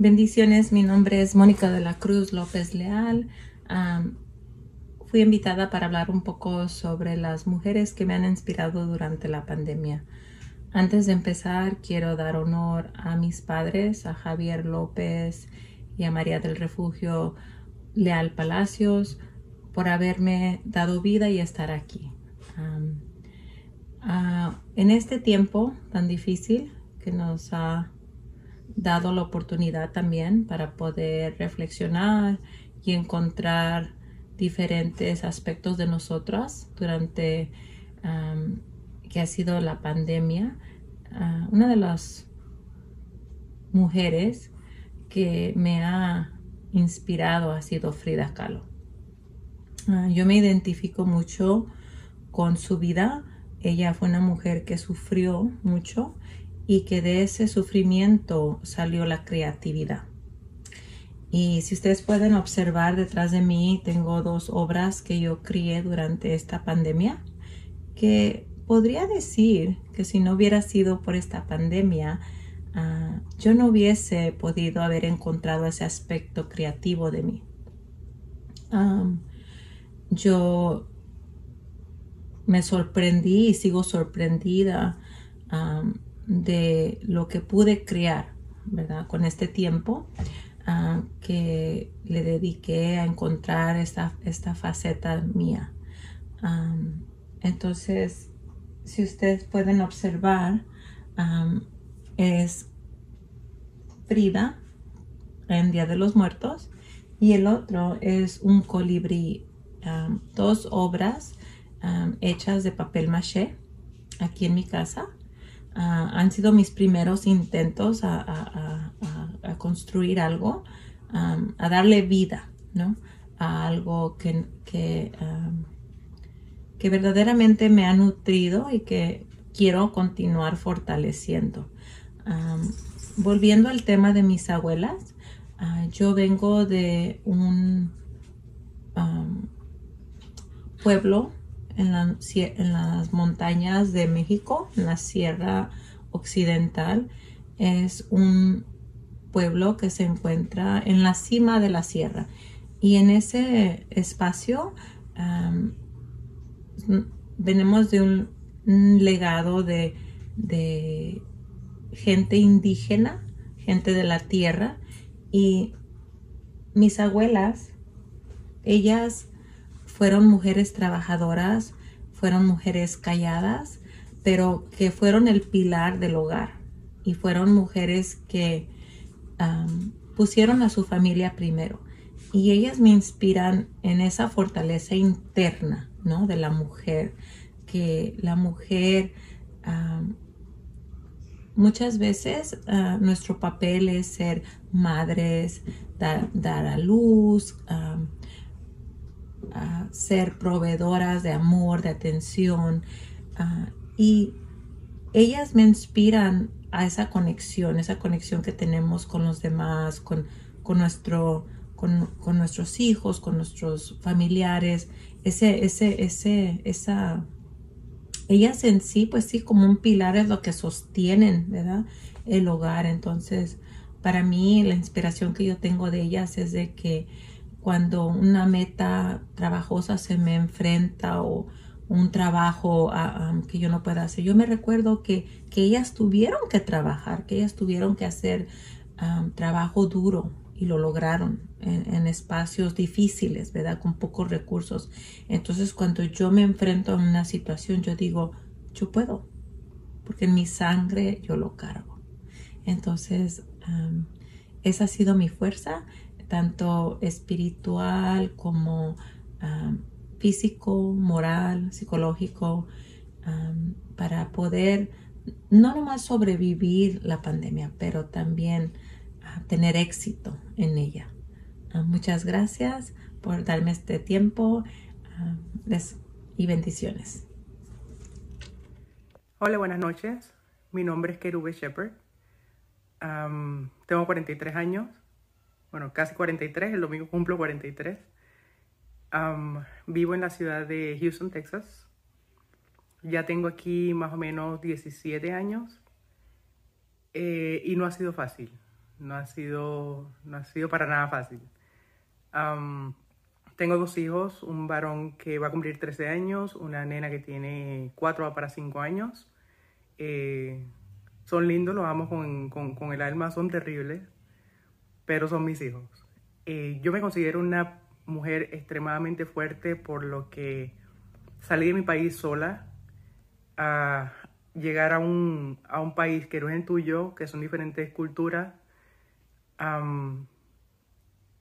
Bendiciones, mi nombre es Mónica de la Cruz López Leal. fui invitada para hablar un poco sobre las mujeres que me han inspirado durante la pandemia. Antes de empezar, quiero dar honor a mis padres, a Javier López y a María del Refugio Leal Palacios, por haberme dado vida y estar aquí. Ah, en este tiempo tan difícil que nos ha dado la oportunidad también para poder reflexionar y encontrar diferentes aspectos de nosotras durante que ha sido la pandemia. Ah, una de las mujeres que me ha inspirado ha sido Frida Kahlo. Ah, yo me identifico mucho con su vida. Ella fue una mujer que sufrió mucho y que de ese sufrimiento salió la creatividad. Y si ustedes pueden observar detrás de mí, tengo dos obras que yo crié durante esta pandemia, que podría decir que si no hubiera sido por esta pandemia, ah, yo no hubiese podido haber encontrado ese aspecto creativo de mí. yo me sorprendí y sigo sorprendida de lo que pude crear, ¿verdad? Con este tiempo ah, que le dediqué a encontrar esta, esta faceta mía. entonces, si ustedes pueden observar, es Frida en Día de los Muertos y el otro es un colibrí. dos obras hechas de papel maché aquí en mi casa han sido mis primeros intentos a, construir algo, a darle vida, ¿no? A algo que, que, que, verdaderamente me ha nutrido y que quiero continuar fortaleciendo. volviendo al tema de mis abuelas, ah, yo vengo de un pueblo en, las montañas de México, en la Sierra Occidental. Es un pueblo que se encuentra en la cima de la sierra. Y en ese espacio venimos de un, legado de, gente indígena, gente de la tierra. Y mis abuelas, ellas fueron mujeres trabajadoras, fueron mujeres calladas, pero que fueron el pilar del hogar y fueron mujeres que pusieron a su familia primero. Y ellas me inspiran en esa fortaleza interna, ¿no? De la mujer, que la mujer muchas veces ah, nuestro papel es ser madres, dar, a luz, ser proveedoras de amor, de atención. y ellas me inspiran a esa conexión, esa conexión que tenemos con los demás, con, nuestro, con, nuestros hijos, con nuestros familiares, ese, ese, ese, esa, ellas en sí, pues sí, como un pilar es lo que sostienen, ¿verdad? El hogar. Entonces, para mí, la inspiración que yo tengo de ellas es de que cuando una meta trabajosa se me enfrenta o un trabajo que yo no pueda hacer. Yo me recuerdo que, ellas tuvieron que trabajar, que ellas tuvieron que hacer trabajo duro y lo lograron en, espacios difíciles, ¿verdad? Con pocos recursos. Entonces cuando yo me enfrento a una situación, yo digo, yo puedo, porque en mi sangre yo lo cargo. Entonces, esa ha sido mi fuerza tanto espiritual como físico, moral, psicológico, para poder no nomás sobrevivir la pandemia, pero también ah, tener éxito en ella. Ah, muchas gracias por darme este tiempo y bendiciones. Hola, buenas noches. Mi nombre es Kerube Shepard. tengo 43 años bueno, casi 43, el domingo cumplo 43. vivo en la ciudad de Houston, Texas. Ya tengo aquí más o menos 17 años eh, y no ha sido fácil. no ha sido, no ha sido para nada fácil. tengo dos hijos, un varón que va a cumplir 13 años, una nena que tiene 4 para 5 años. Eh, son lindos, los amo con, con, con, el alma, son terribles, pero son mis hijos. Eh, yo me considero una mujer extremadamente fuerte por lo que salí de mi país sola a llegar a un, a un país que no es el tuyo, que son diferentes culturas,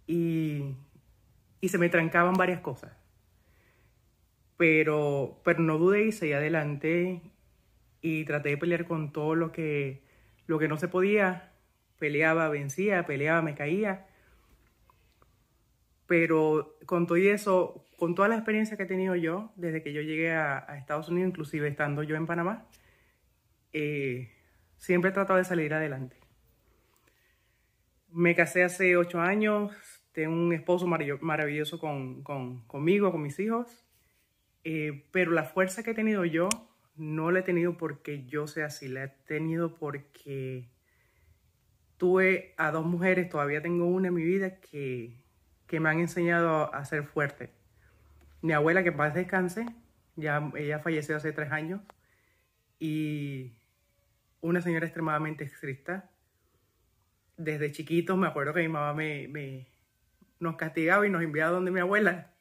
y, y, se me trancaban varias cosas. Pero, pero no dudé y seguí adelante y traté de pelear con todo lo que, lo que no se podía. Peleaba, vencía, peleaba, me caía. Pero con todo eso, con toda la experiencia que he tenido yo, desde que yo llegué a, Estados Unidos, inclusive estando yo en Panamá, eh, siempre he tratado de salir adelante. Me casé hace ocho años, tengo un esposo maravilloso con, conmigo, con mis hijos, eh, pero la fuerza que he tenido yo no la he tenido porque yo sea así, la he tenido porque tuve a dos mujeres, todavía tengo una en mi vida que, me han enseñado a ser fuerte. Mi abuela, que en paz descanse, ya, ella falleció hace tres años, y una señora extremadamente estricta. Desde chiquitos me acuerdo que mi mamá me, nos castigaba y nos enviaba donde mi abuela,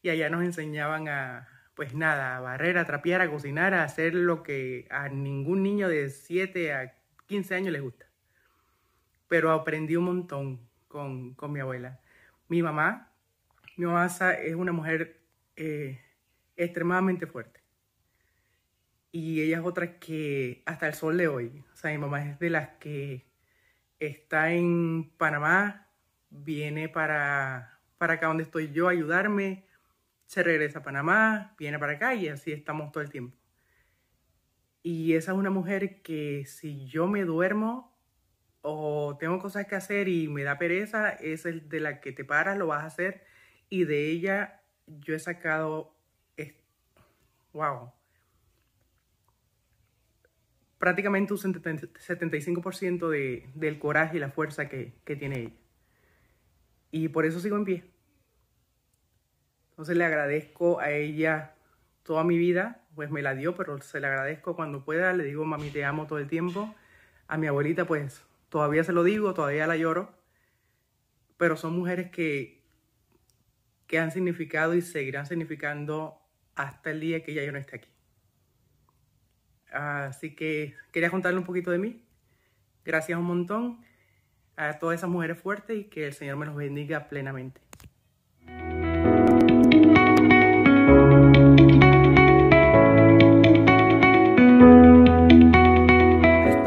y allá nos enseñaban a, pues nada, a barrer, a trapear, a cocinar, a hacer lo que a ningún niño de 7 a 15 años les gusta. Pero aprendí un montón con, mi abuela. Mi mamá, mi mamá es una mujer eh, extremadamente fuerte. Y ella es otra que hasta el sol de hoy, o sea, mi mamá es de las que está en Panamá, viene para, para acá donde estoy yo a ayudarme, se regresa a Panamá, viene para acá y así estamos todo el tiempo. Y esa es una mujer que si yo me duermo o tengo cosas que hacer y me da pereza, es el de la que te paras, lo vas a hacer. Y de ella yo he sacado, wow, prácticamente un 75% de, del coraje y la fuerza que, que tiene ella. Y por eso sigo en pie. Entonces le agradezco a ella toda mi vida, pues me la dio, pero se le agradezco cuando pueda, le digo, mami, te amo todo el tiempo. A mi abuelita, pues todavía se lo digo, todavía la lloro, pero son mujeres que, que han significado y seguirán significando hasta el día que ella yo no esté aquí. Así que quería contarle un poquito de mí. Gracias un montón a todas esas mujeres fuertes y que el Señor me los bendiga plenamente.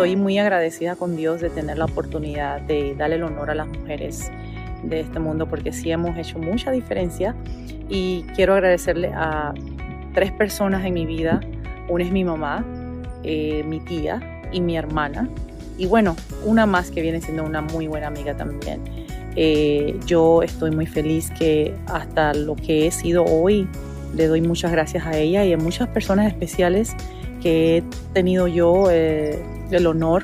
Estoy muy agradecida con Dios de tener la oportunidad de darle el honor a las mujeres de este mundo porque sí hemos hecho mucha diferencia y quiero agradecerle a tres personas en mi vida. Una es mi mamá, eh, mi tía y mi hermana. Y bueno, una más que viene siendo una muy buena amiga también. Eh, yo estoy muy feliz que hasta lo que he sido hoy le doy muchas gracias a ella y a muchas personas especiales que he tenido yo eh, el honor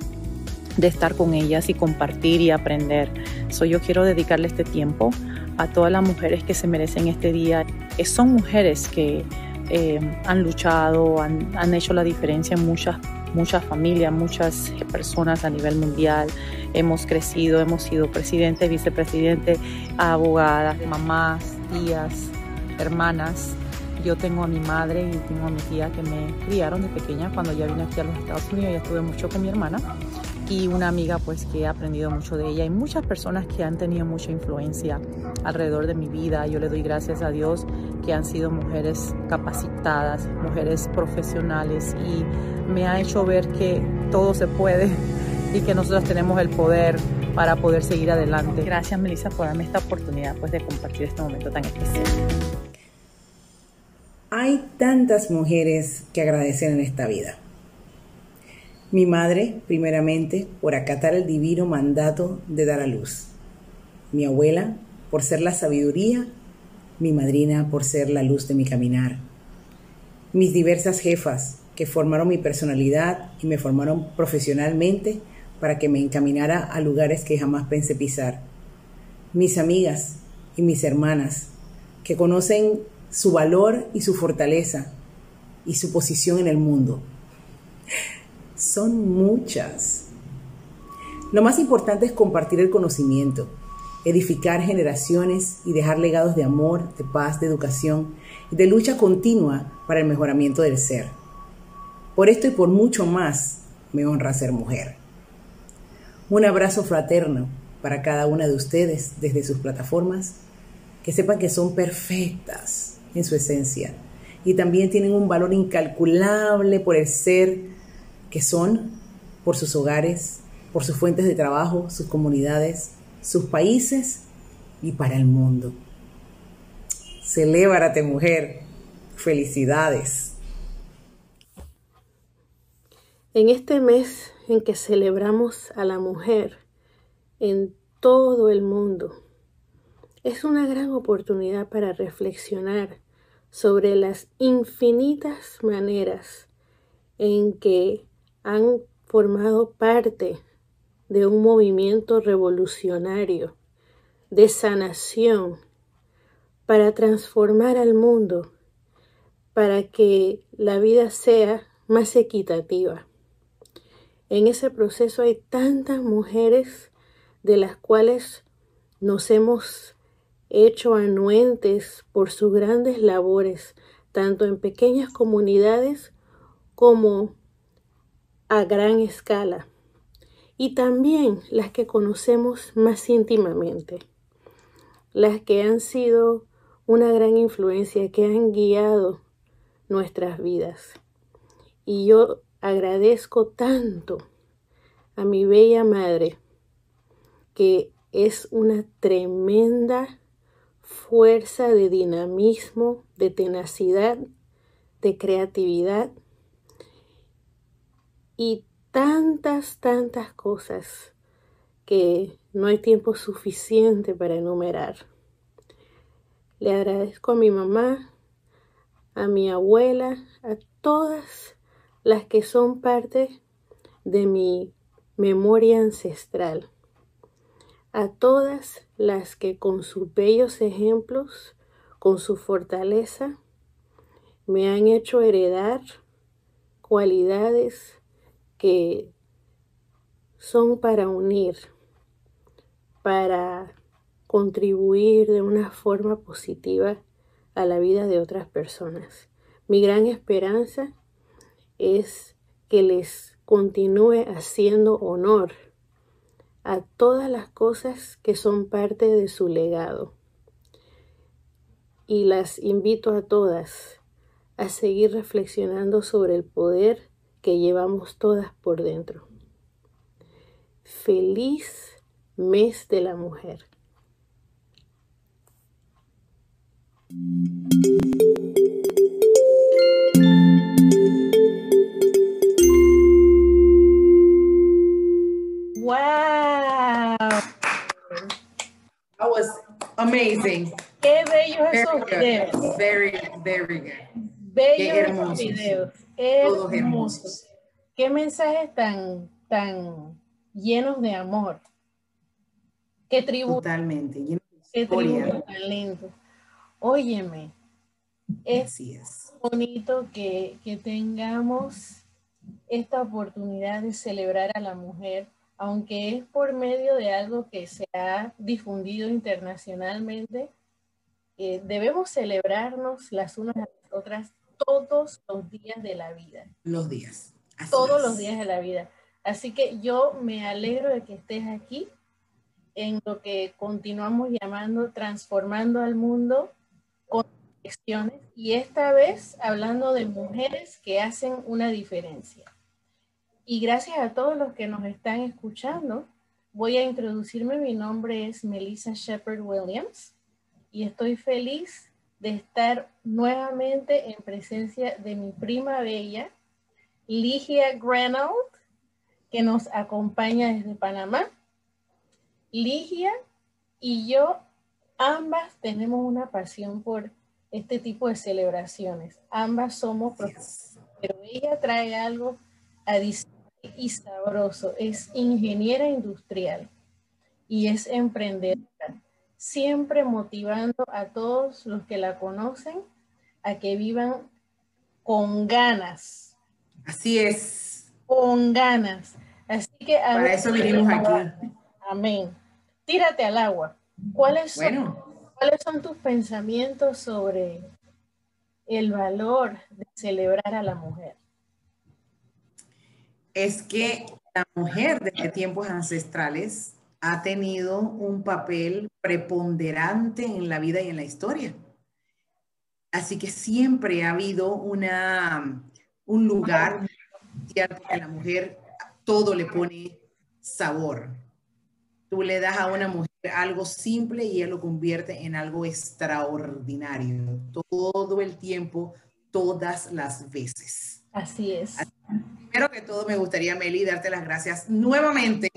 de estar con ellas y compartir y aprender. So, yo quiero dedicarle este tiempo a todas las mujeres que se merecen este día. Son mujeres que eh, han luchado, han, han, hecho la diferencia en muchas, muchas familias, muchas personas a nivel mundial. Hemos crecido, hemos sido presidente, vicepresidente, abogadas, mamás, tías, hermanas. Yo tengo a mi madre y tengo a mi tía que me criaron de pequeña cuando ya vine aquí a los Estados Unidos. Ya estuve mucho con mi hermana y una amiga pues que he aprendido mucho de ella y muchas personas que han tenido mucha influencia alrededor de mi vida. Yo le doy gracias a Dios que han sido mujeres capacitadas, mujeres profesionales y me ha hecho ver que todo se puede y que nosotros tenemos el poder para poder seguir adelante. Gracias Melissa por darme esta oportunidad pues de compartir este momento tan especial. Hay tantas mujeres que agradecer en esta vida. Mi madre, primeramente, por acatar el divino mandato de dar a luz. Mi abuela, por ser la sabiduría. Mi madrina, por ser la luz de mi caminar. Mis diversas jefas, que formaron mi personalidad y me formaron profesionalmente para que me encaminara a lugares que jamás pensé pisar. Mis amigas y mis hermanas, que conocen su valor y su fortaleza y su posición en el mundo. Son muchas. Lo más importante es compartir el conocimiento, edificar generaciones y dejar legados de amor, de paz, de educación y de lucha continua para el mejoramiento del ser. Por esto y por mucho más me honra ser mujer. Un abrazo fraterno para cada una de ustedes desde sus plataformas, que sepan que son perfectas en su esencia y también tienen un valor incalculable por el ser que son, por sus hogares, por sus fuentes de trabajo, sus comunidades, sus países y para el mundo. Celébrate mujer. Felicidades. En este mes en que celebramos a la mujer en todo el mundo, es una gran oportunidad para reflexionar sobre las infinitas maneras en que han formado parte de un movimiento revolucionario de sanación para transformar al mundo, para que la vida sea más equitativa. En ese proceso hay tantas mujeres de las cuales nos hemos hecho anuentes por sus grandes labores, tanto en pequeñas comunidades como a gran escala, y también las que conocemos más íntimamente, las que han sido una gran influencia, que han guiado nuestras vidas. Y yo agradezco tanto a mi bella madre, que es una tremenda fuerza de dinamismo, de tenacidad, de creatividad y tantas, tantas cosas que no hay tiempo suficiente para enumerar. Le agradezco a mi mamá, a mi abuela, a todas las que son parte de mi memoria ancestral a todas las que con sus bellos ejemplos, con su fortaleza, me han hecho heredar cualidades que son para unir, para contribuir de una forma positiva a la vida de otras personas. Mi gran esperanza es que les continúe haciendo honor a todas las cosas que son parte de su legado. Y las invito a todas a seguir reflexionando sobre el poder que llevamos todas por dentro. Feliz mes de la mujer. Amazing. Qué bellos esos videos. Very, very good. Bellos esos videos. Todos hermosos. Qué mensajes tan, tan llenos de amor. Qué tributo. Totalmente. Qué tributo tan lindo. Óyeme. Es, es. bonito que, que tengamos esta oportunidad de celebrar a la mujer aunque es por medio de algo que se ha difundido internacionalmente, eh, debemos celebrarnos las unas a las otras todos los días de la vida. Los días. todos los días de la vida. Así que yo me alegro de que estés aquí en lo que continuamos llamando transformando al mundo con y esta vez hablando de mujeres que hacen una diferencia. Y gracias a todos los que nos están escuchando, voy a introducirme. Mi nombre es Melissa Shepard Williams y estoy feliz de estar nuevamente en presencia de mi prima bella, Ligia Granold, que nos acompaña desde Panamá. Ligia y yo ambas tenemos una pasión por este tipo de celebraciones. Ambas somos profesionales, pero ella trae algo adicional y sabroso. Es ingeniera industrial y es emprendedora, siempre motivando a todos los que la conocen a que vivan con ganas. Así es. Con ganas. Así que para eso vinimos aquí. Amén. Tírate al agua. ¿Cuáles son, ¿Cuáles son tus pensamientos sobre el valor de celebrar a la mujer? Es que la mujer desde tiempos ancestrales ha tenido un papel preponderante en la vida y en la historia. Así que siempre ha habido una, un lugar que la mujer todo le pone sabor. Tú le das a una mujer algo simple y ella lo convierte en algo extraordinario. Todo el tiempo, todas las veces. Así es. Primero que todo, me gustaría, Meli, darte las gracias nuevamente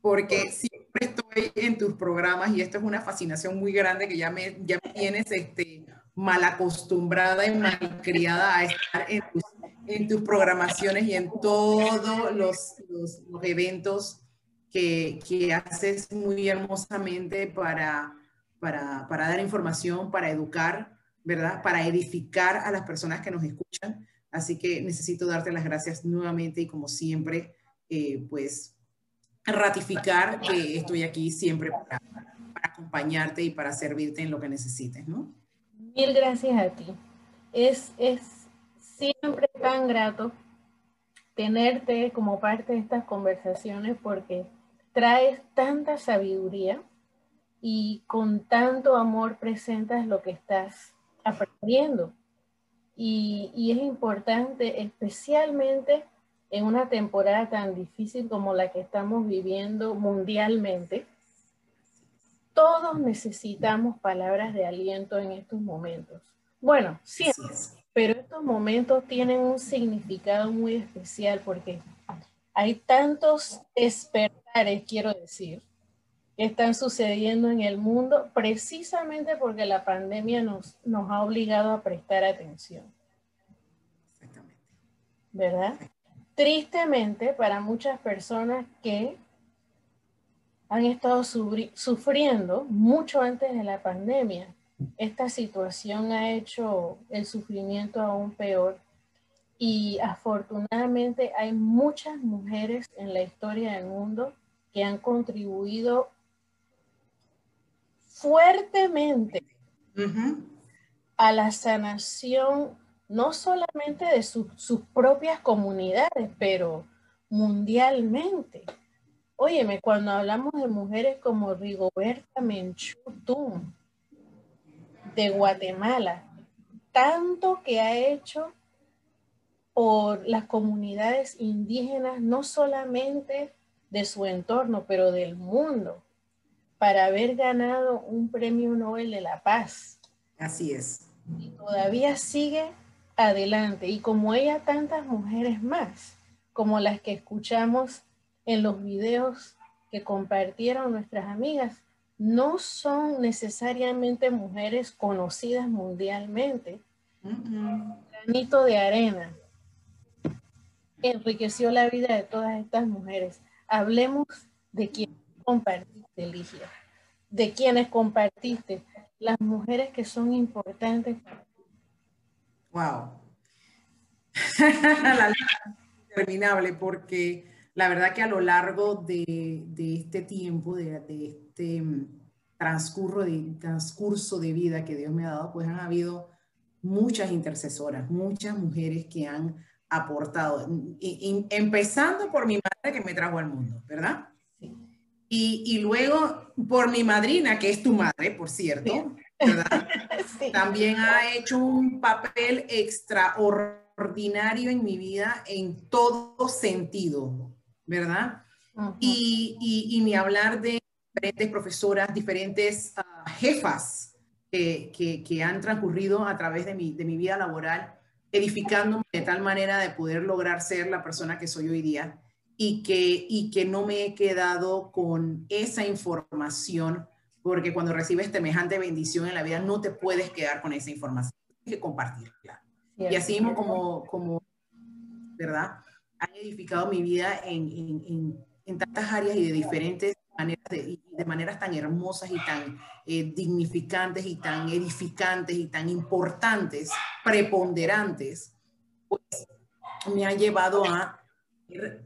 porque siempre estoy en tus programas y esto es una fascinación muy grande que ya me, ya me tienes este, mal acostumbrada y mal criada a estar en tus, en tus programaciones y en todos los, los, los eventos que, que, haces muy hermosamente para, para, para, dar información, para educar, ¿verdad? Para edificar a las personas que nos escuchan. Así que necesito darte las gracias nuevamente y como siempre, eh, pues ratificar que estoy aquí siempre para, para acompañarte y para servirte en lo que necesites, ¿no? Mil gracias a ti. Es, es siempre tan grato tenerte como parte de estas conversaciones porque traes tanta sabiduría y con tanto amor presentas lo que estás aprendiendo. Y, y, es importante, especialmente en una temporada tan difícil como la que estamos viviendo mundialmente, todos necesitamos palabras de aliento en estos momentos. Bueno, siempre, pero estos momentos tienen un significado muy especial porque hay tantos despertares, quiero decir, que están sucediendo en el mundo precisamente porque la pandemia nos, nos ha obligado a prestar atención. ¿Verdad? Tristemente, para muchas personas que han estado sufriendo mucho antes de la pandemia. Esta situación ha hecho el sufrimiento aún peor y afortunadamente hay muchas mujeres en la historia del mundo que han contribuido fuertemente a la sanación no solamente de sus propias comunidades, pero mundialmente. Óyeme, cuando hablamos de mujeres como Rigoberta Menchú de Guatemala, tanto que ha hecho por las comunidades indígenas, no solamente de su entorno, pero del mundo, para haber ganado un premio Nobel de la Paz. Así es. Y todavía sigue adelante. Y como ella, tantas mujeres más, como las que escuchamos en los videos que compartieron nuestras amigas no son necesariamente mujeres conocidas mundialmente. Granito de arena enriqueció la vida de todas estas mujeres. Hablemos de quienes compartiste, Ligia, de quienes compartiste, las mujeres que son importantes. Wow. la lista es interminable porque la verdad que a lo largo de, este tiempo, de, este mm, transcurso de, transcurso de vida que Dios me ha dado, pues han habido muchas intercesoras, muchas mujeres que han aportado, empezando por mi madre que me trajo al mundo, ¿verdad? Y, luego por mi madrina, que es tu madre, por cierto, También ha hecho un papel extraordinario en mi vida en todo sentido, ¿verdad? y, y, ni hablar de diferentes profesoras, diferentes ah, jefas que, que, han transcurrido a través de mi, de mi vida laboral, edificándome de tal manera de poder lograr ser la persona que soy hoy día y que, y que no me he quedado con esa información, porque cuando recibes semejante bendición en la vida no te puedes quedar con esa información, tienes que compartirla. y así como, como, ¿verdad? han edificado mi vida en, tantas áreas y de diferentes maneras, de, de maneras tan hermosas y tan eh, dignificantes y tan edificantes y tan importantes, preponderantes, pues me ha llevado a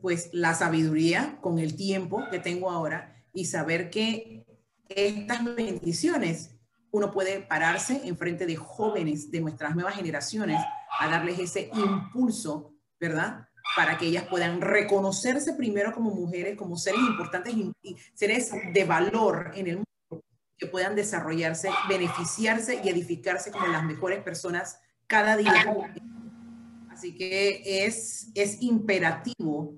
pues la sabiduría con el tiempo que tengo ahora y saber que estas bendiciones uno puede pararse en frente de jóvenes de nuestras nuevas generaciones a darles ese impulso, ¿verdad? Para que ellas puedan reconocerse primero como mujeres, como seres importantes y seres de valor en el mundo, que puedan desarrollarse, beneficiarse y edificarse como las mejores personas cada día. Así que es, es imperativo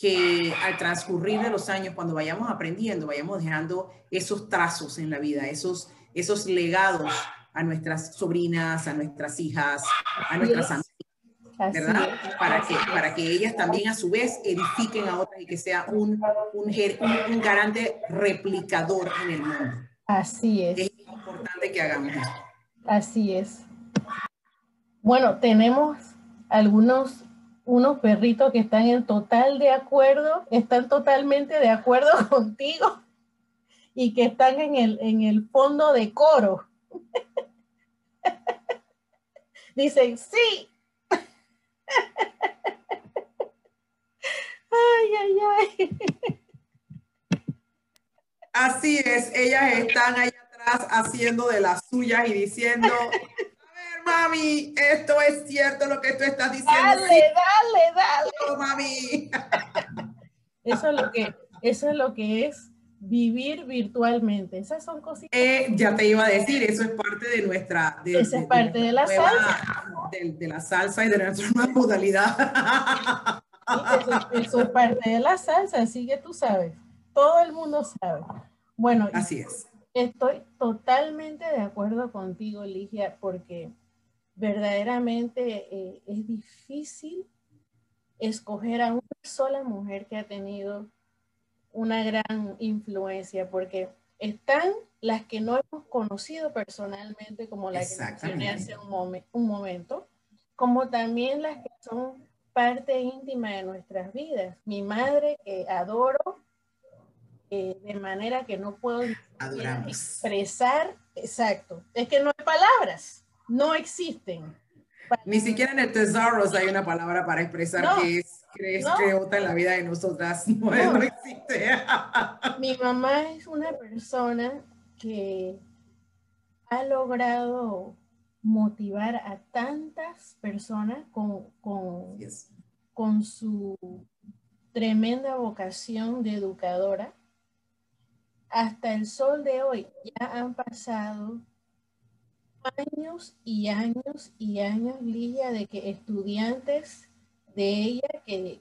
que al transcurrir de los años, cuando vayamos aprendiendo, vayamos dejando esos trazos en la vida, esos, esos legados a nuestras sobrinas, a nuestras hijas, a nuestras amigas, ¿verdad? Para que, para que ellas también a su vez edifiquen a otras y que sea un, un, un, garante replicador en el mundo. Así es. Es importante que hagamos esto. Así es. Bueno, tenemos algunos unos perritos que están en total de acuerdo, están totalmente de acuerdo contigo y que están en el, en el fondo de coro. Dicen, sí. ay, ay, ay. Así es, ellas están allá atrás haciendo de las suyas y diciendo, mami, esto es cierto lo que tú estás diciendo. Dale, dale, dale. Oh, mami. Eso es lo que, eso es lo que es vivir virtualmente. Esas son cositas. Eh, ya te iba a decir, eso es parte de nuestra. De, Esa es parte de, la salsa. De, la salsa y de nuestra nueva modalidad. eso, es parte de la salsa, así que tú sabes. Todo el mundo sabe. Bueno, así es. Estoy totalmente de acuerdo contigo, Ligia, porque verdaderamente eh, es difícil escoger a una sola mujer que ha tenido una gran influencia, porque están las que no hemos conocido personalmente, como la que mencioné hace un, un momento, como también las que son parte íntima de nuestras vidas. Mi madre, que adoro, eh, de manera que no puedo expresar, exacto, es que no hay palabras no existen. Ni siquiera en el Tesaurus hay una palabra para expresar que es, que es en la vida de nosotras. No, no existe. Mi mamá es una persona que ha logrado motivar a tantas personas con, con, con su tremenda vocación de educadora. Hasta el sol de hoy ya han pasado años y años y años, Lidia, de que estudiantes de ella, que,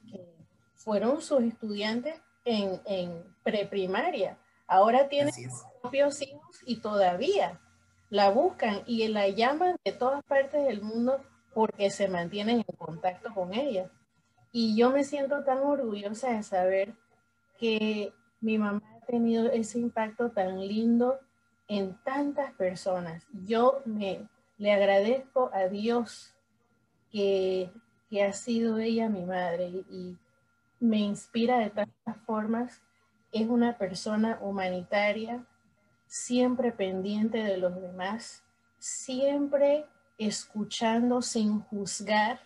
fueron sus estudiantes en, en preprimaria, ahora tienen sus propios hijos y todavía la buscan y la llaman de todas partes del mundo porque se mantienen en contacto con ella. Y yo me siento tan orgullosa de saber que mi mamá ha tenido ese impacto tan lindo en tantas personas. Yo me le agradezco a Dios que, que ha sido ella mi madre y, me inspira de tantas formas. Es una persona humanitaria, siempre pendiente de los demás, siempre escuchando sin juzgar.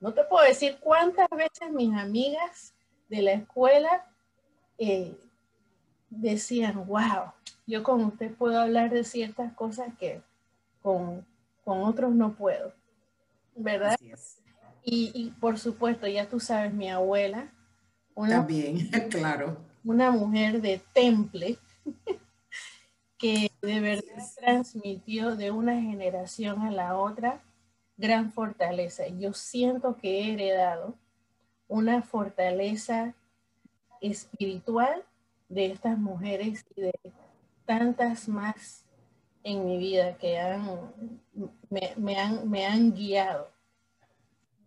No te puedo decir cuántas veces mis amigas de la escuela eh, decían, wow, yo con usted puedo hablar de ciertas cosas que con, otros no puedo, ¿verdad? Y, y, por supuesto, ya tú sabes, mi abuela. Una, También, claro. Una mujer de temple que de verdad transmitió de una generación a la otra gran fortaleza. Yo siento que he heredado una fortaleza espiritual de estas mujeres y de tantas más en mi vida que han, me, han, me han guiado.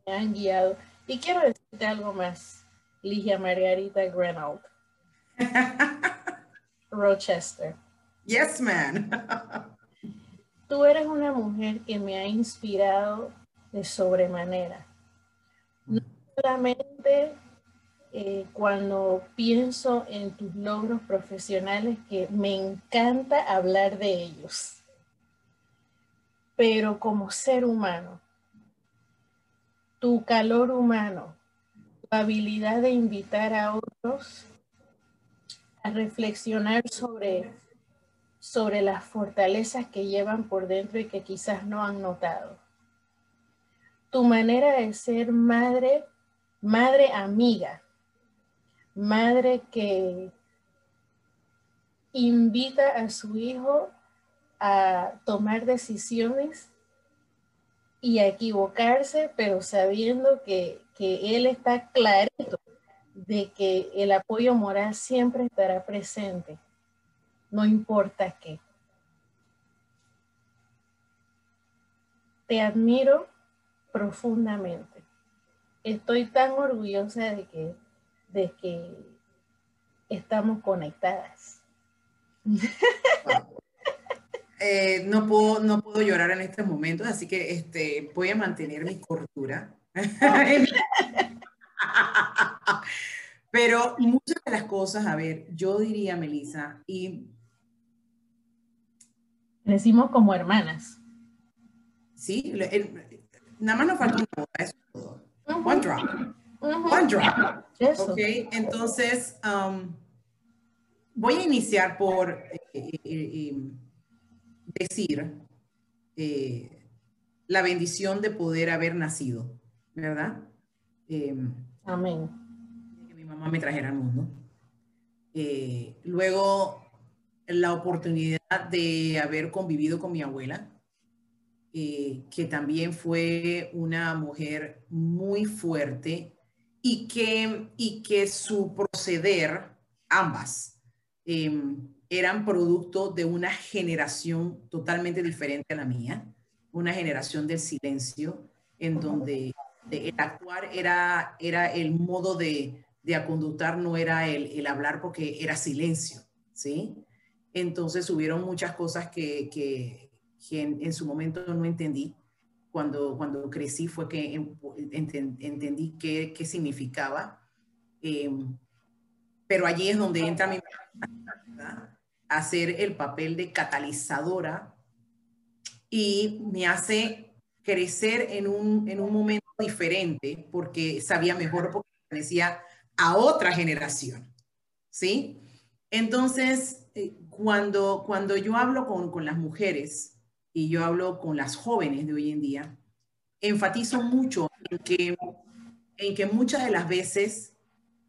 Me han guiado. Y quiero decirte algo más, Ligia Margarita Grenold. Rochester. Yes, man. Tú eres una mujer que me ha inspirado de sobremanera. No solamente eh, cuando pienso en tus logros profesionales, que me encanta hablar de ellos, pero como ser humano, tu calor humano, tu habilidad de invitar a otros a reflexionar sobre, sobre las fortalezas que llevan por dentro y que quizás no han notado. Tu manera de ser madre, madre amiga, madre que invita a su hijo a tomar decisiones y a equivocarse, pero sabiendo que, que él está clarito de que el apoyo moral siempre estará presente, no importa qué. Te admiro profundamente. Estoy tan orgullosa de que, de que estamos conectadas. Eh, no, puedo, no puedo llorar en este momento, así que este, voy a mantener mi cordura. Pero muchas de las cosas, a ver, yo diría, Melissa, y... Decimos como hermanas. Sí, nada más nos falta una boda, eso es todo. One drop. One drop. Ok, entonces, um, voy a iniciar por eh, eh, eh, decir la bendición de poder haber nacido, ¿verdad? Em, Amén. Que mi mamá me trajera al mundo. Eh, luego, la oportunidad de haber convivido con mi abuela, eh, que también fue una mujer muy fuerte y que, y que su proceder, ambas, em, eran producto de una generación totalmente diferente a la mía, una generación del silencio, en donde el actuar era, era el modo de, de conductar, no era el, el, hablar porque era silencio, ¿sí? Entonces hubieron muchas cosas que, que, en, su momento no entendí. Cuando, cuando crecí fue que entendí qué, qué significaba. Em, pero allí es donde entra mi hacer el papel de catalizadora y me hace crecer en un, en un momento diferente porque sabía mejor porque pertenecía a otra generación, ¿sí? Entonces, eh, cuando, cuando yo hablo con, con las mujeres y yo hablo con las jóvenes de hoy en día, enfatizo mucho en que, en que muchas de las veces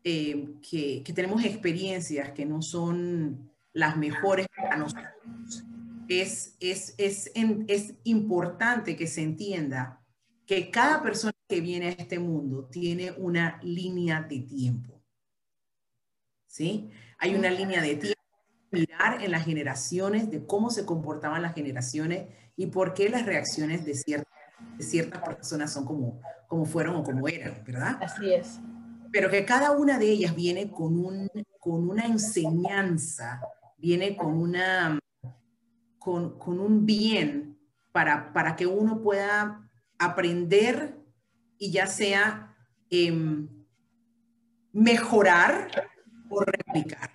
eh, que, que, tenemos experiencias que no son las mejores para nosotros, es, es, es, es importante que se entienda que cada persona que viene a este mundo tiene una línea de tiempo. ¿Sí? Hay una línea de tiempo. Mirar en las generaciones de cómo se comportaban las generaciones y por qué las reacciones de, ciertas de ciertas personas son como, como fueron o como eran, ¿verdad? Así es. Pero que cada una de ellas viene con, un, con una enseñanza, viene con, una, con, con un bien para, para que uno pueda aprender y ya sea em, mejorar o replicar.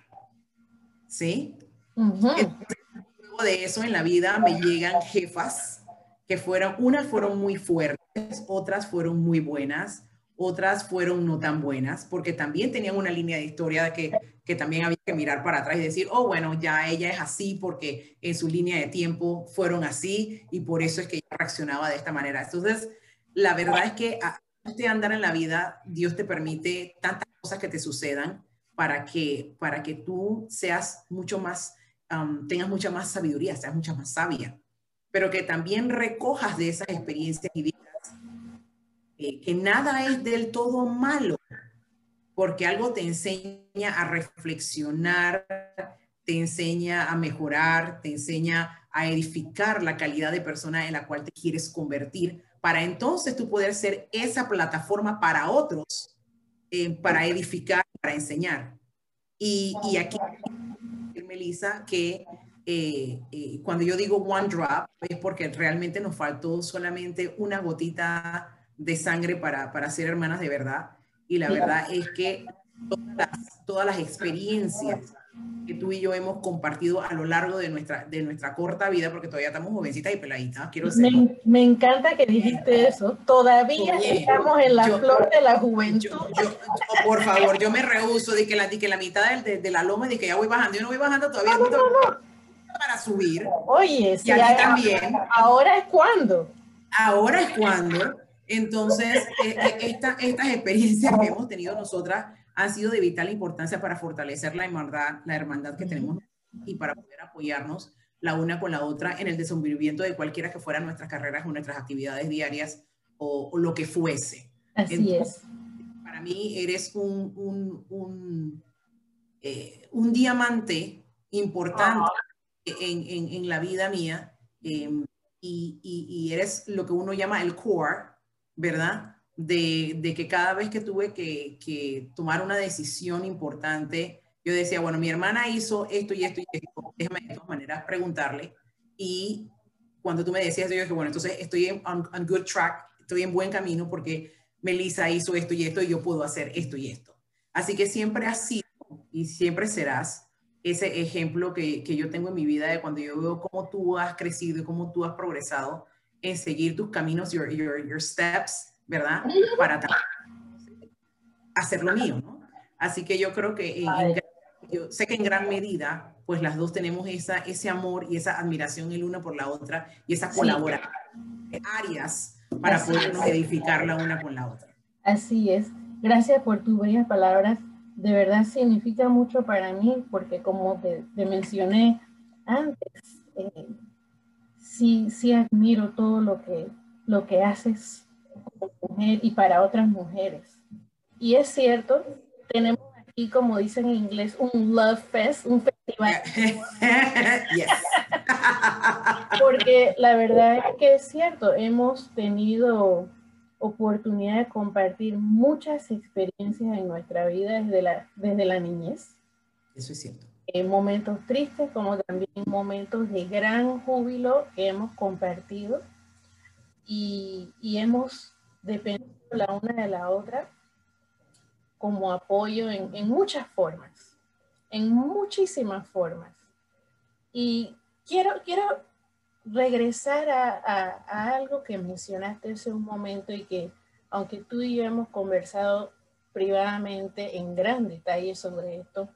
¿Sí? luego de eso en la vida me llegan jefas que fueron, unas fueron muy fuertes, otras fueron muy buenas, otras fueron no tan buenas, porque también tenían una línea de historia de que, que también había que mirar para atrás y decir, oh, bueno, ya ella es así porque en su línea de tiempo fueron así y por eso es que ella reaccionaba de esta manera. Entonces, la verdad es que a este andar en la vida, Dios te permite tantas cosas que te sucedan para que, para que tú seas mucho más, tengas mucha más sabiduría, seas mucha más sabia, pero que también recojas de esas experiencias y digas eh, que nada es del todo malo, porque algo te enseña a reflexionar, te enseña a mejorar, te enseña a edificar la calidad de persona en la cual te quieres convertir para entonces tú poder ser esa plataforma para otros, eh, para edificar, para enseñar. Y, y aquí, Melissa, que eh, eh, cuando yo digo one drop, es porque realmente nos faltó solamente una gotita de sangre para, para ser hermanas de verdad. y la verdad es que todas las, todas las experiencias que tú y yo hemos compartido a lo largo de nuestra, de nuestra corta vida, porque todavía estamos jovencitas y peladitas, quiero. Me, me, encanta que dijiste eso. Todavía estamos en la flor de la juventud. Yo, por favor, yo me rehuso de que la, de que la mitad de, de, la loma, de que ya voy bajando, yo no voy bajando todavía. No, no, no, para subir. Oye, y sí, aquí también. Ahora es cuando. Ahora es cuando. Entonces, eh, esta, estas experiencias que hemos tenido nosotras han sido de vital importancia para fortalecer la hermandad, la hermandad que tenemos y para poder apoyarnos la una con la otra en el desenvolvimiento de cualquiera que fueran nuestras carreras o nuestras actividades diarias o, o lo que fuese. Así Entonces, es. Para mí eres un, un, un, eh, un diamante importante en, en, en, la vida mía eh, y, y, y eres lo que uno llama el core, ¿verdad? De, que cada vez que tuve que, tomar una decisión importante, yo decía, bueno, mi hermana hizo esto y esto y esto, déjame de todas maneras preguntarle. Y cuando tú me decías, yo dije, bueno, entonces estoy en on good track, estoy en buen camino porque Melissa hizo esto y esto y yo puedo hacer esto y esto. Así que siempre has sido y siempre serás ese ejemplo que, que yo tengo en mi vida de cuando yo veo cómo tú has crecido y cómo tú has progresado en seguir tus caminos, your, your, your steps, ¿verdad? Para hacer lo mío, ¿no? Así que yo creo que, en, yo sé que en gran medida, pues las dos tenemos esa, ese amor y esa admiración el uno por la otra y esa colaboración de áreas para Así podernos es. edificar la una con la otra. Así es. Gracias por tus bellas palabras. De verdad significa mucho para mí porque como te, te mencioné antes, eh, sí, sí admiro todo lo que, lo que haces mujer y para otras mujeres. Y es cierto, tenemos aquí, como dicen en inglés, un Love Fest, un festival. Porque la verdad es que es cierto, hemos tenido oportunidad de compartir muchas experiencias en nuestra vida desde la, desde la niñez. Eso es cierto. En momentos tristes como también momentos de gran júbilo que hemos compartido y, y hemos dependiendo la una de la otra como apoyo en, en muchas formas, en muchísimas formas. Y quiero, quiero regresar a, a, a, algo que mencionaste hace un momento y que, aunque tú y yo hemos conversado privadamente en gran detalle sobre esto,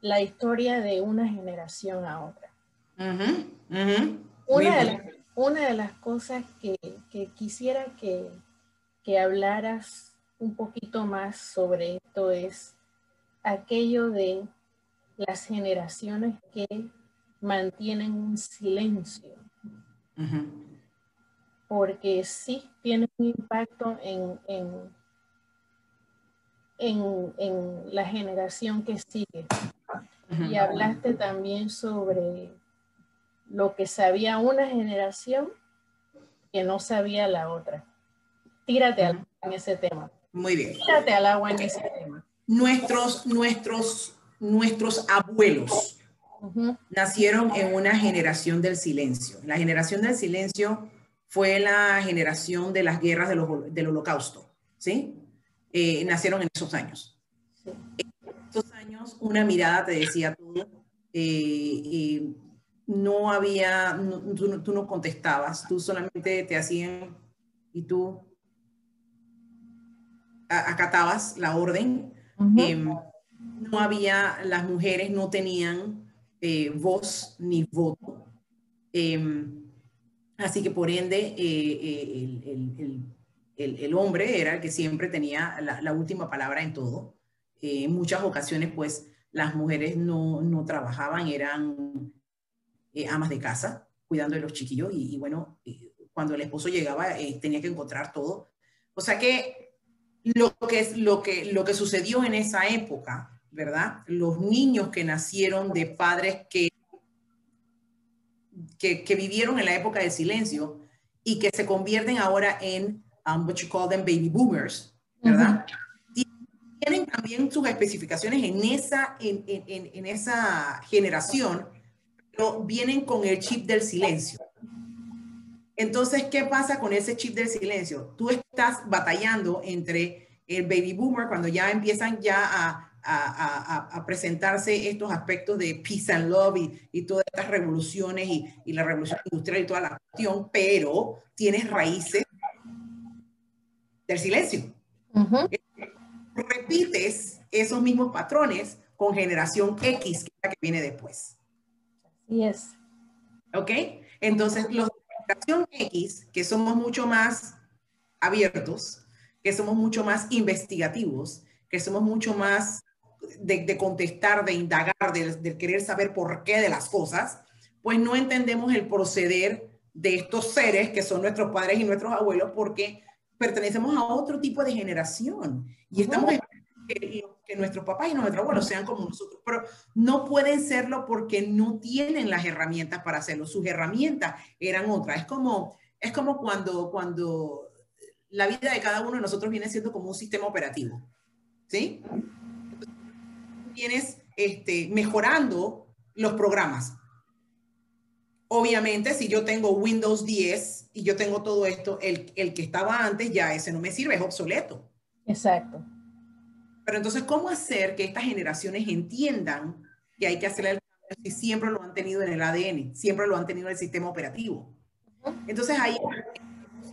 la historia de una generación a otra. Uh -huh, uh -huh. Una, de las, una, de las, cosas que, que quisiera que, que hablaras un poquito más sobre esto es aquello de las generaciones que mantienen un silencio. Uh -huh. Porque sí tiene un impacto en, en, en, en la generación que sigue. Uh -huh. Y hablaste también sobre lo que sabía una generación que no sabía la otra. Tírate al agua en ese tema. Muy bien. Tírate al agua en ese tema. Nuestros, nuestros, nuestros abuelos uh -huh. nacieron en una generación del silencio. La generación del silencio fue la generación de las guerras de los, del holocausto, ¿sí? Eh, nacieron en esos años. Sí. En esos años una mirada te decía todo, eh, eh, no había, no, tú, tú no contestabas, tú solamente te hacían y tú acatabas la orden. Uh -huh. eh, no había, las mujeres no tenían eh, voz ni voto. Eh, así que por ende, eh, el, el, el, hombre era el que siempre tenía la, la última palabra en todo. en muchas ocasiones, pues, las mujeres no, no trabajaban, eran amas de casa, cuidando de los chiquillos. Y, y bueno, cuando el esposo llegaba, tenía que encontrar todo. O sea que lo que, es, lo, que, lo que sucedió en esa época, ¿verdad? Los niños que nacieron de padres que, que, que vivieron en la época del silencio y que se convierten ahora en um, what you call them baby boomers, ¿verdad? Uh -huh. Tienen también sus especificaciones en esa, en, en, en esa generación, pero vienen con el chip del silencio. Entonces, ¿qué pasa con ese chip del silencio? Tú estás batallando entre el baby boomer, cuando ya empiezan ya a, a, presentarse estos aspectos de peace and love y, todas estas revoluciones y, la revolución industrial y toda la cuestión, pero tienes raíces del silencio. Repites esos mismos patrones con generación X, que es la que viene después. Así es. ¿Ok? Entonces, los generación X, que somos mucho más abiertos, que somos mucho más investigativos, que somos mucho más de, contestar, de indagar, de, querer saber por qué de las cosas, pues no entendemos el proceder de estos seres que son nuestros padres y nuestros abuelos porque pertenecemos a otro tipo de generación y estamos que, que nuestros papás y nuestros abuelos sean como nosotros, pero no pueden serlo porque no tienen las herramientas para hacerlo. Sus herramientas eran otras. Es como, es como cuando, cuando la vida de cada uno de nosotros viene siendo como un sistema operativo. ¿Sí? vienes este, mejorando los programas. Obviamente, si yo tengo Windows 10 y yo tengo todo esto, el, el que estaba antes ya ese no me sirve, es obsoleto. Exacto. Pero entonces, ¿cómo hacer que estas generaciones entiendan que hay que hacer el cambio si siempre lo han tenido en el ADN, siempre lo han tenido en el sistema operativo? Entonces ahí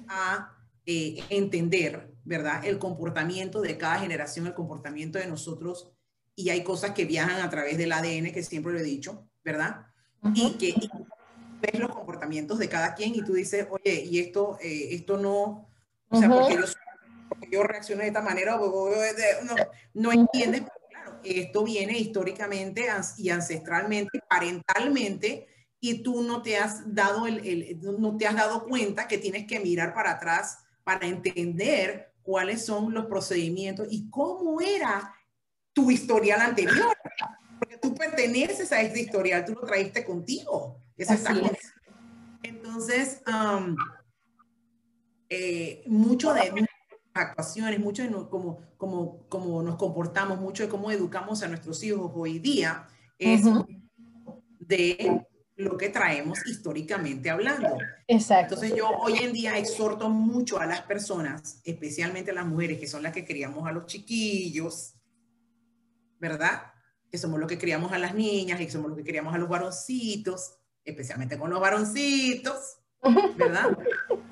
a eh, entender, ¿verdad? El comportamiento de cada generación, el comportamiento de nosotros y hay cosas que viajan a través del ADN, que siempre lo he dicho, ¿verdad? Y que ves los comportamientos de cada quien y tú dices, oye, y esto, eh, esto no, o sea, porque, yo, yo, reacciono de esta manera, no, no entiendes, pero claro, esto viene históricamente y ancestralmente, parentalmente, y tú no te has dado el, el, no te has dado cuenta que tienes que mirar para atrás para entender cuáles son los procedimientos y cómo era tu historial anterior, porque tú perteneces a este historial, tú lo traíste contigo. Entonces, um, eh, mucho de actuaciones, mucho de cómo, como, como nos comportamos, mucho de cómo educamos a nuestros hijos hoy día es de lo que traemos históricamente hablando. Exacto. Entonces yo hoy en día exhorto mucho a las personas, especialmente a las mujeres que son las que criamos a los chiquillos, ¿verdad? Que somos los que criamos a las niñas y que somos los que criamos a los varoncitos, especialmente con los varoncitos, ¿verdad?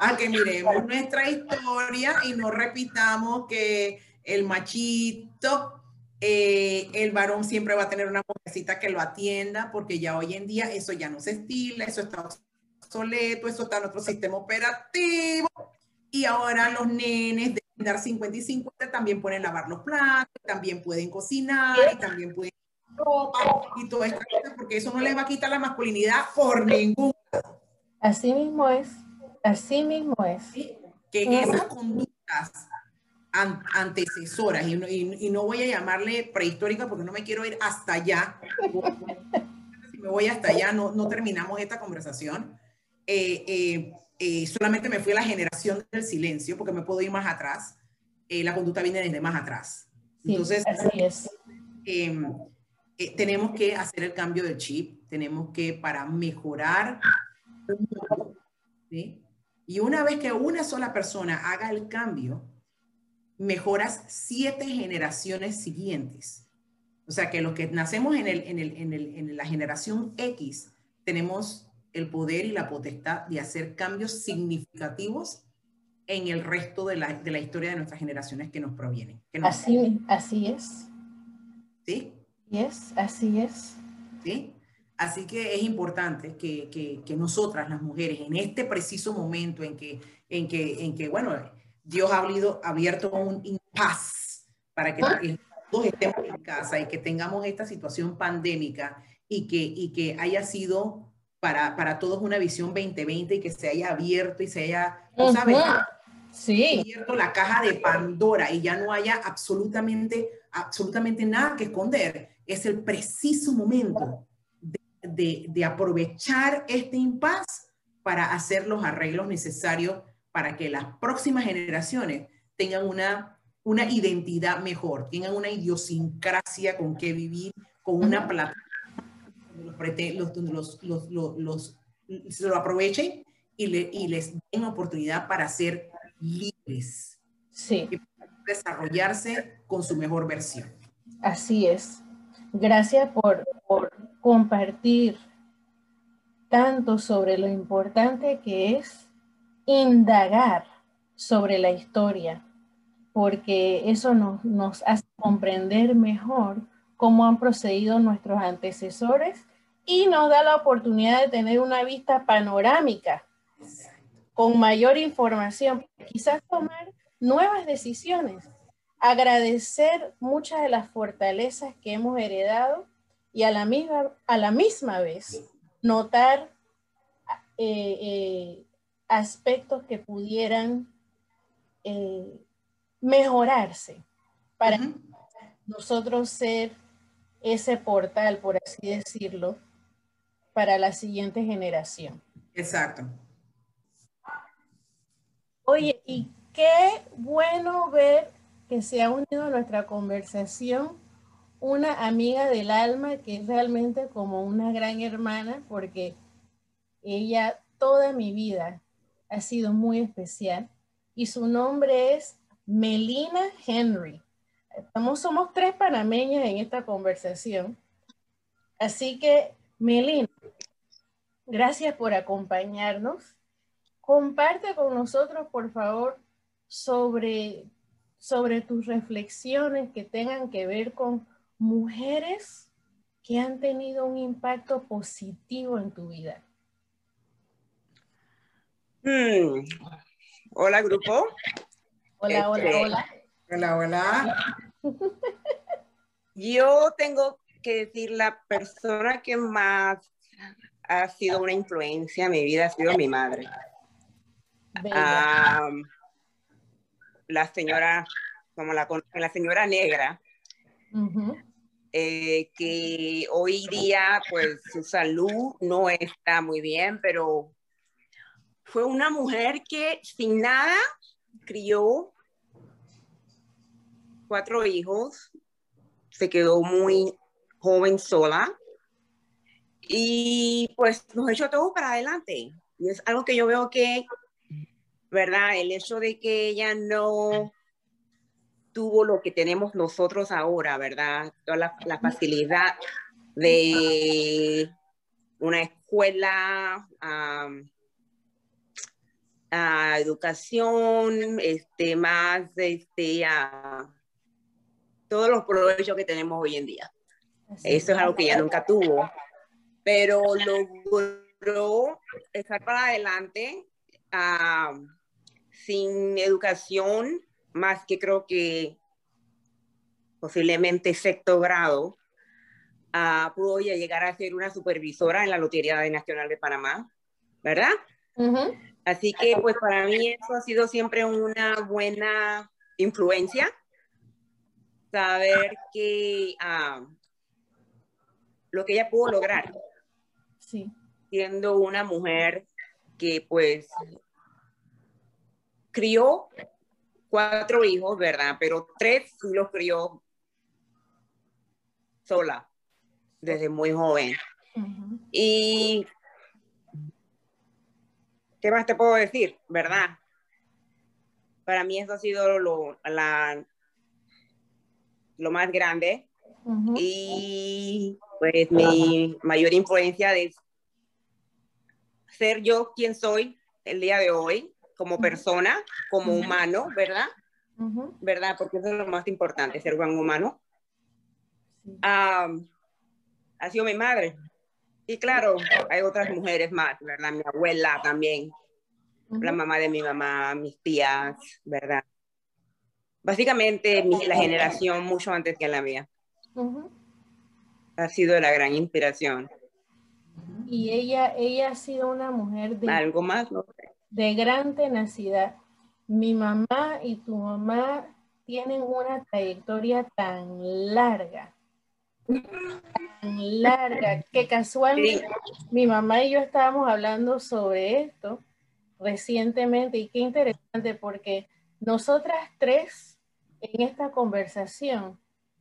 a que miremos nuestra historia y no repitamos que el machito, eh, el varón siempre va a tener una mujercita que lo atienda, porque ya hoy en día eso ya no se estila, eso está obsoleto, eso está en otro sistema operativo, y ahora los nenes de dar 50 y 50 también pueden lavar los platos, también pueden cocinar y también pueden ropa y todo esto, porque eso no les va a quitar la masculinidad por ningún Así mismo es, así mismo es. Que esas conductas antecesoras, y no, y, no, voy a llamarle prehistórica porque no me quiero ir hasta allá, si me voy hasta allá no, no terminamos esta conversación, eh, eh, eh, solamente me fui a la generación del silencio, porque me puedo ir más atrás. Eh, la conducta viene desde más atrás. Entonces, así es. Em, eh, tenemos que hacer el cambio del chip, tenemos que, para mejorar, ¿sí? Y una vez que una sola persona haga el cambio, mejoras siete generaciones siguientes. O sea que los que nacemos en, el, en, el, en, el, en la generación X, tenemos el poder y la potestad de hacer cambios significativos en el resto de la, de la historia de nuestras generaciones que nos provienen. así, así es. ¿Sí? Yes, así es. ¿Sí? Así que es importante que, que, nosotras, las mujeres, en este preciso momento en que, en que, en que bueno, Dios ha abierto, abierto un impas para que todos estemos en casa y que tengamos esta situación pandémica y que, y que haya sido para, para todos una visión 2020 y que se haya abierto y se haya, ¿sabes? Sí. Abierto la caja de Pandora y ya no haya absolutamente, absolutamente nada que esconder. Es el preciso momento de, de, aprovechar este impasse para hacer los arreglos necesarios para que las próximas generaciones tengan una, una identidad mejor, tengan una idiosincrasia con que vivir, con una plataforma los, los, los, los, se lo aprovechen y, le, y les den oportunidad para ser libres. Sí. Y desarrollarse con su mejor versión. Así es. Gracias por, por compartir tanto sobre lo importante que es indagar sobre la historia, porque eso nos, hace comprender mejor cómo han procedido nuestros antecesores y nos da la oportunidad de tener una vista panorámica con mayor información, quizás tomar nuevas decisiones, agradecer muchas de las fortalezas que hemos heredado y a la misma, a la misma vez notar eh, eh, aspectos que pudieran eh, mejorarse para nosotros ser ese portal, por así decirlo, para la siguiente generación. Exacto. Oye, y qué bueno ver que se ha unido a nuestra conversación una amiga del alma que es realmente como una gran hermana porque ella toda mi vida ha sido muy especial y su nombre es Melina Henry. Estamos, somos tres panameñas en esta conversación. Así que, Melina, gracias por acompañarnos. Comparte con nosotros, por favor, sobre, sobre tus reflexiones que tengan que ver con mujeres que han tenido un impacto positivo en tu vida. Hmm. Hola, grupo. Hola, hola, Este, hola. Hola, hola. Yo tengo que decir, la persona que más ha sido una influencia en mi vida ha sido mi madre. La señora, como la, con- la señora negra, Ujú. Eh, que hoy día, pues su salud no está muy bien, pero fue una mujer que sin nada crió cuatro hijos, se quedó muy joven sola y pues nos echó todo para adelante. Y es algo que yo veo que, ¿verdad? El hecho de que ella no tuvo lo que tenemos nosotros ahora, ¿verdad? Toda la, la facilidad de una escuela, educación, este, más, este, todos los provechos que tenemos hoy en día. Eso es algo que ella nunca tuvo, pero logró estar para adelante sin educación, más que creo que posiblemente sexto grado, ah, pudo ella llegar a ser una supervisora en la Lotería Nacional de Panamá, ¿verdad? Así que pues para mí eso ha sido siempre una buena influencia, saber que ah, lo que ella pudo lograr Sí. siendo una mujer que pues crió cuatro hijos, ¿verdad? Pero tres sí los crió sola desde muy joven. Y ¿qué más te puedo decir? ¿Verdad? Para mí eso ha sido lo, la, lo más grande y pues mi mayor influencia de ser yo quien soy el día de hoy como persona, como humano, ¿verdad? Ujú. ¿Verdad? Porque eso es lo más importante, ser buen humano. Ha sido mi madre. Y claro, hay otras mujeres más, ¿verdad? Mi abuela también, Ujú. la mamá de mi mamá, mis tías, ¿verdad? Básicamente mi- la generación mucho antes que la mía. Ujú. Ha sido la gran inspiración. Y ella, ella ha sido una mujer de, ¿Algo más? No. De gran tenacidad. Mi mamá y tu mamá tienen una trayectoria tan larga, tan larga, que casualmente mi mamá y yo estábamos hablando sobre esto recientemente y qué interesante porque nosotras tres en esta conversación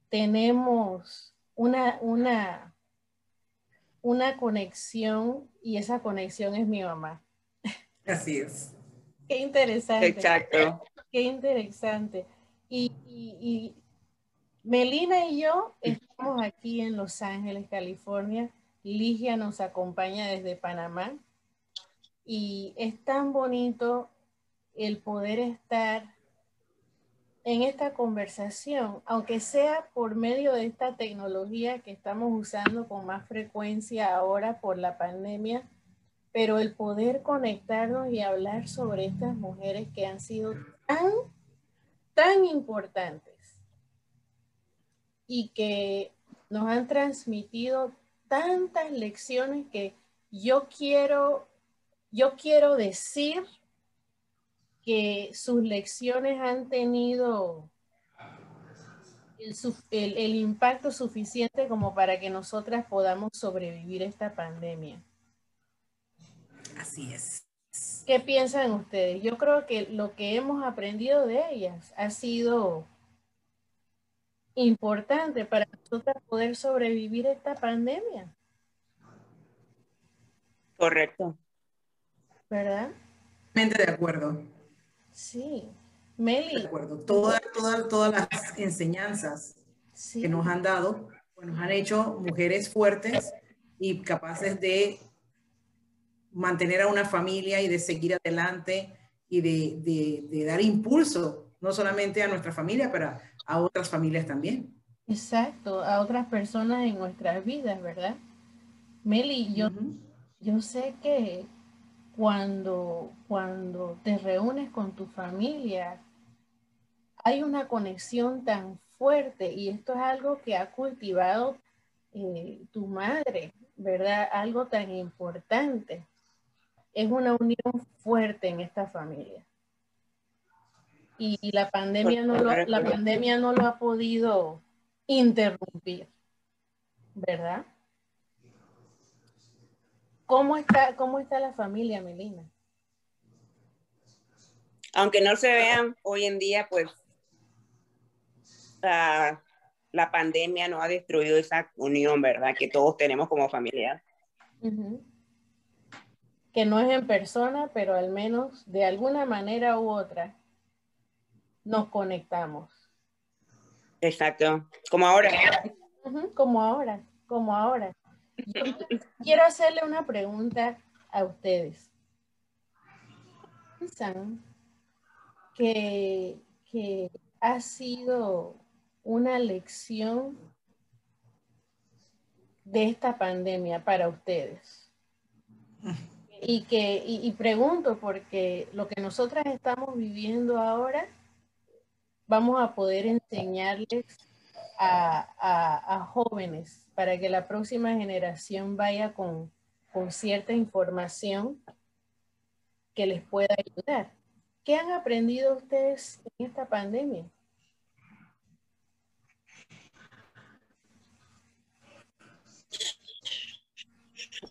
tenemos una, una, una conexión y esa conexión es mi mamá. Así es. Qué interesante. Exacto. Qué interesante. Y, y, Melina y yo estamos aquí en Los Ángeles, California. Ligia nos acompaña desde Panamá. Y es tan bonito el poder estar en esta conversación, aunque sea por medio de esta tecnología que estamos usando con más frecuencia ahora por la pandemia, pero el poder conectarnos y hablar sobre estas mujeres que han sido tan, tan importantes y que nos han transmitido tantas lecciones que yo quiero, yo quiero decir que sus lecciones han tenido el, el, impacto suficiente como para que nosotras podamos sobrevivir esta pandemia. Así es. ¿Qué piensan ustedes? Yo creo que lo que hemos aprendido de ellas ha sido importante para nosotras poder sobrevivir esta pandemia. Correcto. ¿Verdad? De acuerdo. Sí. Meli. De acuerdo. Todas, todas, todas las enseñanzas que nos han dado nos han hecho mujeres fuertes y capaces de mantener a una familia y de seguir adelante y de, de, dar impulso, no solamente a nuestra familia, pero a otras familias también. Exacto, a otras personas en nuestras vidas, ¿verdad? Meli, yo, yo sé que cuando, cuando te reúnes con tu familia, hay una conexión tan fuerte y esto es algo que ha cultivado eh, tu madre, ¿verdad? Algo tan importante. Es una unión fuerte en esta familia. Y, la pandemia no lo, la pandemia no lo ha podido interrumpir, ¿verdad? ¿Cómo está, cómo está la familia, Melina? Aunque no se vean hoy en día, pues la pandemia no ha destruido esa unión, ¿verdad? Que todos tenemos como familia. Que no es en persona, pero al menos de alguna manera u otra nos conectamos. Exacto, como ahora. como ahora, como ahora quiero hacerle una pregunta a ustedes. ¿Piensan que, que ha sido una lección de esta pandemia para ustedes? Y que y, pregunto porque lo que nosotras estamos viviendo ahora vamos a poder enseñarles a, jóvenes para que la próxima generación vaya con, con cierta información que les pueda ayudar. ¿Qué han aprendido ustedes en esta pandemia?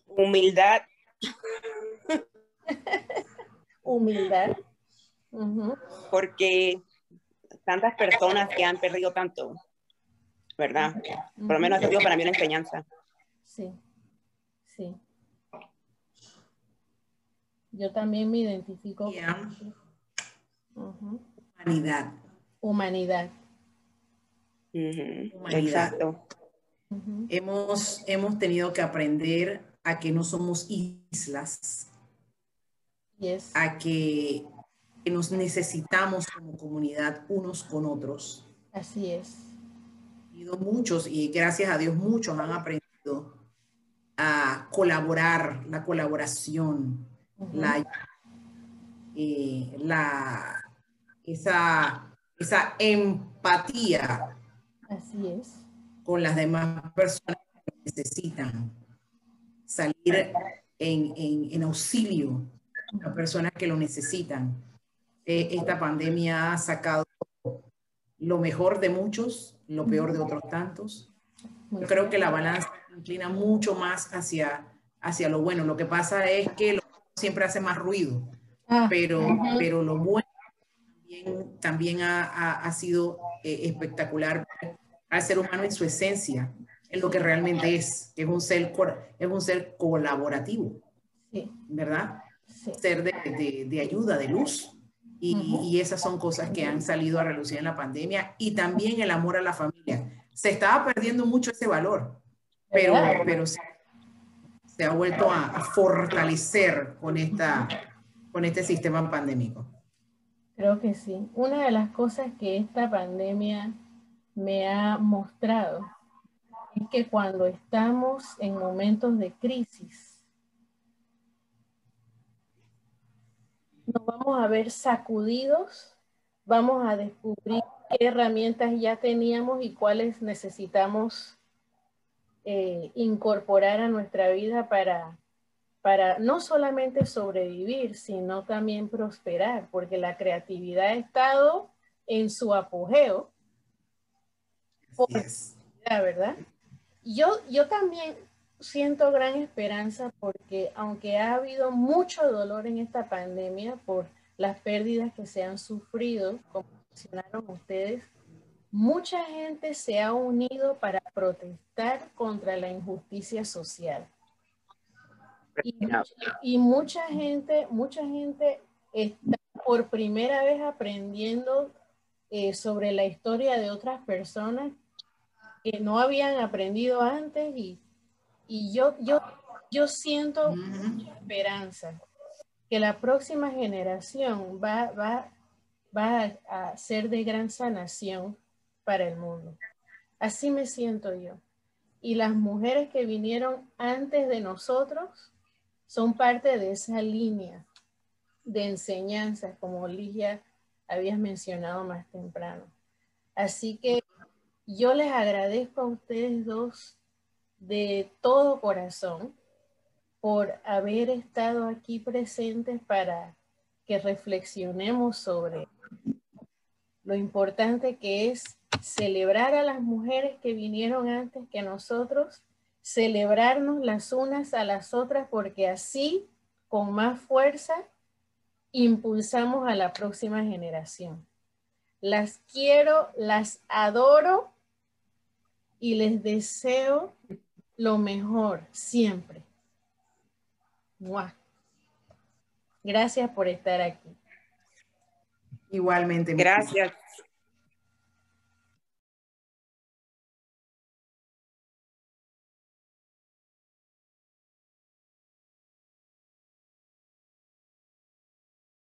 Humildad. Humildad. Porque tantas personas que han perdido tanto, ¿verdad? Por lo menos ha sido para mí una enseñanza. Sí, sí. Yo también me identifico con Humanidad. Humanidad. Exacto. hemos, hemos tenido que aprender a que no somos islas, yes. a que, nos necesitamos como comunidad unos con otros. Así es muchos y gracias a Dios muchos han aprendido a colaborar, la colaboración, la, eh, la, esa, esa empatía Así es. con las demás personas que necesitan salir en, en, auxilio a personas que lo necesitan. Eh, esta pandemia ha sacado lo mejor de muchos, lo peor de otros tantos. Yo creo que la balanza inclina mucho más hacia, hacia lo bueno. Lo que pasa es que lo siempre hace más ruido, ah, pero, pero lo bueno también, ha, ha, sido eh, espectacular al ser humano en su esencia, en lo que realmente es, que es un ser, es un ser colaborativo, ¿verdad? Ser de, de, de, ayuda, de luz. Y, esas son cosas que han salido a relucir en la pandemia y también el amor a la familia. Se estaba perdiendo mucho ese valor, pero, pero se, ha vuelto a, a, fortalecer con, esta, con este sistema pandémico. Creo que sí. Una de las cosas que esta pandemia me ha mostrado es que cuando estamos en momentos de crisis, nos vamos a ver sacudidos, vamos a descubrir qué herramientas ya teníamos y cuáles necesitamos eh, incorporar a nuestra vida para, para no solamente sobrevivir, sino también prosperar, porque la creatividad ha estado en su apogeo. ¿Verdad? Yo, yo también siento gran esperanza porque aunque ha habido mucho dolor en esta pandemia por las pérdidas que se han sufrido, como mencionaron ustedes, mucha gente se ha unido para protestar contra la injusticia social. Y, mucha gente, mucha gente está por primera vez aprendiendo eh, sobre la historia de otras personas que no habían aprendido antes y y yo, yo, yo siento mucha esperanza que la próxima generación va, va, va a ser de gran sanación para el mundo. Así me siento yo. Y las mujeres que vinieron antes de nosotros son parte de esa línea de enseñanza, como Ligia habías mencionado más temprano. Así que yo les agradezco a ustedes dos de todo corazón por haber estado aquí presentes para que reflexionemos sobre lo importante que es celebrar a las mujeres que vinieron antes que nosotros, celebrarnos las unas a las otras, porque así, con más fuerza, impulsamos a la próxima generación. Las quiero, las adoro y les deseo lo mejor siempre. Gracias por estar aquí. Igualmente. Gracias.